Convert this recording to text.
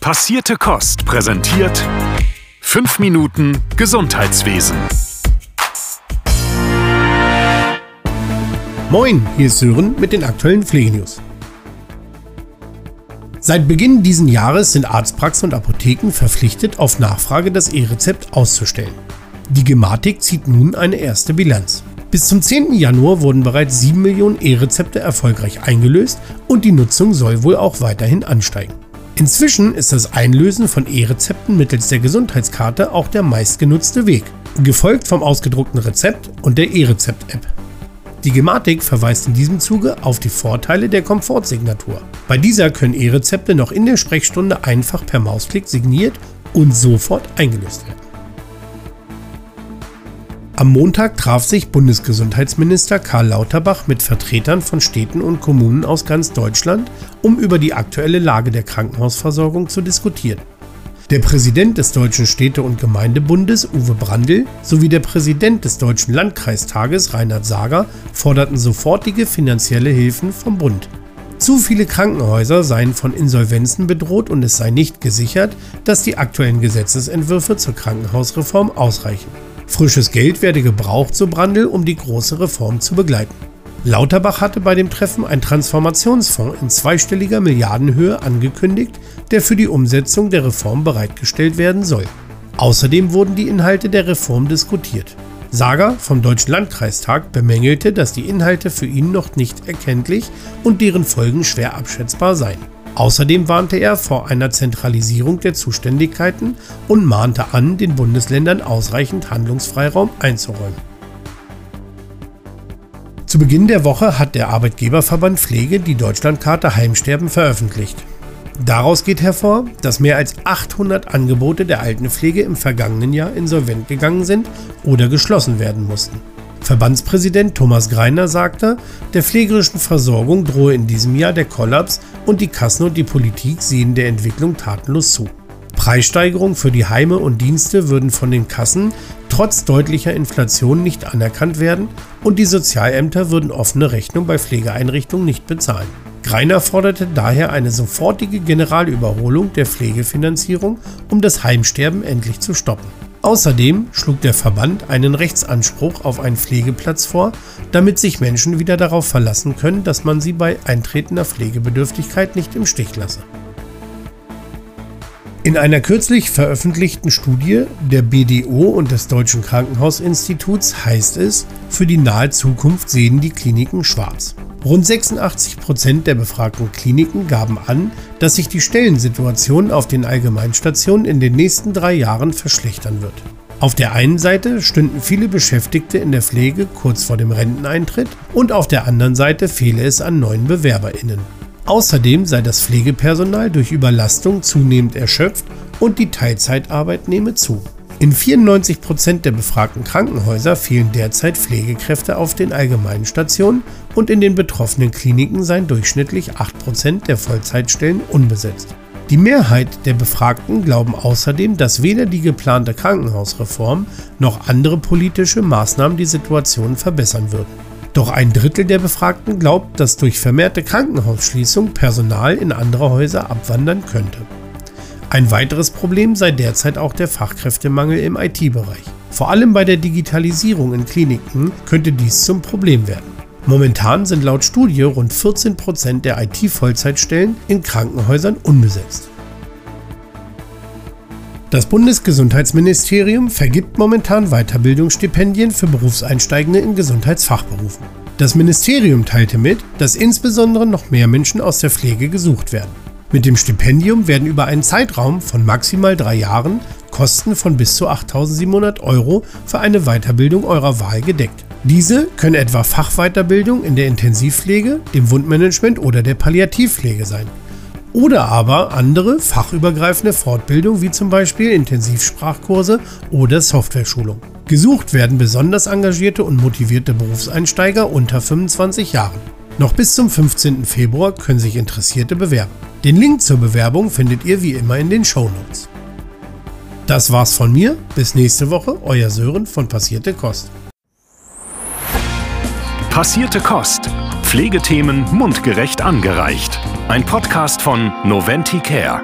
Passierte Kost präsentiert 5 Minuten Gesundheitswesen. Moin, hier ist Sören mit den aktuellen Pflegenews. Seit Beginn diesen Jahres sind Arztpraxen und Apotheken verpflichtet, auf Nachfrage das E-Rezept auszustellen. Die Gematik zieht nun eine erste Bilanz. Bis zum 10. Januar wurden bereits 7 Millionen E-Rezepte erfolgreich eingelöst und die Nutzung soll wohl auch weiterhin ansteigen. Inzwischen ist das Einlösen von E-Rezepten mittels der Gesundheitskarte auch der meistgenutzte Weg, gefolgt vom ausgedruckten Rezept und der E-Rezept-App. Die Gematik verweist in diesem Zuge auf die Vorteile der Komfortsignatur. Bei dieser können E-Rezepte noch in der Sprechstunde einfach per Mausklick signiert und sofort eingelöst werden. Am Montag traf sich Bundesgesundheitsminister Karl Lauterbach mit Vertretern von Städten und Kommunen aus ganz Deutschland, um über die aktuelle Lage der Krankenhausversorgung zu diskutieren. Der Präsident des Deutschen Städte- und Gemeindebundes, Uwe Brandl, sowie der Präsident des Deutschen Landkreistages, Reinhard Sager, forderten sofortige finanzielle Hilfen vom Bund. Zu viele Krankenhäuser seien von Insolvenzen bedroht und es sei nicht gesichert, dass die aktuellen Gesetzesentwürfe zur Krankenhausreform ausreichen. Frisches Geld werde gebraucht, so Brandl, um die große Reform zu begleiten. Lauterbach hatte bei dem Treffen einen Transformationsfonds in zweistelliger Milliardenhöhe angekündigt, der für die Umsetzung der Reform bereitgestellt werden soll. Außerdem wurden die Inhalte der Reform diskutiert. Sager vom Deutschen Landkreistag bemängelte, dass die Inhalte für ihn noch nicht erkenntlich und deren Folgen schwer abschätzbar seien. Außerdem warnte er vor einer Zentralisierung der Zuständigkeiten und mahnte an, den Bundesländern ausreichend Handlungsfreiraum einzuräumen. Zu Beginn der Woche hat der Arbeitgeberverband Pflege die Deutschlandkarte Heimsterben veröffentlicht. Daraus geht hervor, dass mehr als 800 Angebote der Altenpflege im vergangenen Jahr insolvent gegangen sind oder geschlossen werden mussten. Verbandspräsident Thomas Greiner sagte, der pflegerischen Versorgung drohe in diesem Jahr der Kollaps und die Kassen und die Politik sehen der Entwicklung tatenlos zu. Preissteigerungen für die Heime und Dienste würden von den Kassen trotz deutlicher Inflation nicht anerkannt werden und die Sozialämter würden offene Rechnung bei Pflegeeinrichtungen nicht bezahlen. Greiner forderte daher eine sofortige Generalüberholung der Pflegefinanzierung, um das Heimsterben endlich zu stoppen. Außerdem schlug der Verband einen Rechtsanspruch auf einen Pflegeplatz vor, damit sich Menschen wieder darauf verlassen können, dass man sie bei eintretender Pflegebedürftigkeit nicht im Stich lasse. In einer kürzlich veröffentlichten Studie der BDO und des Deutschen Krankenhausinstituts heißt es, für die nahe Zukunft sehen die Kliniken schwarz. Rund 86 Prozent der befragten Kliniken gaben an, dass sich die Stellensituation auf den Allgemeinstationen in den nächsten drei Jahren verschlechtern wird. Auf der einen Seite stünden viele Beschäftigte in der Pflege kurz vor dem Renteneintritt und auf der anderen Seite fehle es an neuen BewerberInnen. Außerdem sei das Pflegepersonal durch Überlastung zunehmend erschöpft und die Teilzeitarbeit nehme zu. In 94% der befragten Krankenhäuser fehlen derzeit Pflegekräfte auf den allgemeinen Stationen und in den betroffenen Kliniken seien durchschnittlich 8% der Vollzeitstellen unbesetzt. Die Mehrheit der Befragten glauben außerdem, dass weder die geplante Krankenhausreform noch andere politische Maßnahmen die Situation verbessern würden. Doch ein Drittel der Befragten glaubt, dass durch vermehrte Krankenhausschließung Personal in andere Häuser abwandern könnte. Ein weiteres Problem sei derzeit auch der Fachkräftemangel im IT-Bereich. Vor allem bei der Digitalisierung in Kliniken könnte dies zum Problem werden. Momentan sind laut Studie rund 14 Prozent der IT-Vollzeitstellen in Krankenhäusern unbesetzt. Das Bundesgesundheitsministerium vergibt momentan Weiterbildungsstipendien für Berufseinsteigende in Gesundheitsfachberufen. Das Ministerium teilte mit, dass insbesondere noch mehr Menschen aus der Pflege gesucht werden. Mit dem Stipendium werden über einen Zeitraum von maximal drei Jahren Kosten von bis zu 8.700 Euro für eine Weiterbildung eurer Wahl gedeckt. Diese können etwa Fachweiterbildung in der Intensivpflege, dem Wundmanagement oder der Palliativpflege sein. Oder aber andere fachübergreifende Fortbildung wie zum Beispiel Intensivsprachkurse oder Softwareschulung. Gesucht werden besonders engagierte und motivierte Berufseinsteiger unter 25 Jahren. Noch bis zum 15. Februar können sich Interessierte bewerben. Den Link zur Bewerbung findet ihr wie immer in den Show Notes. Das war's von mir. Bis nächste Woche, euer Sören von Passierte Kost. Passierte Kost. Pflegethemen mundgerecht angereicht. Ein Podcast von Noventi Care.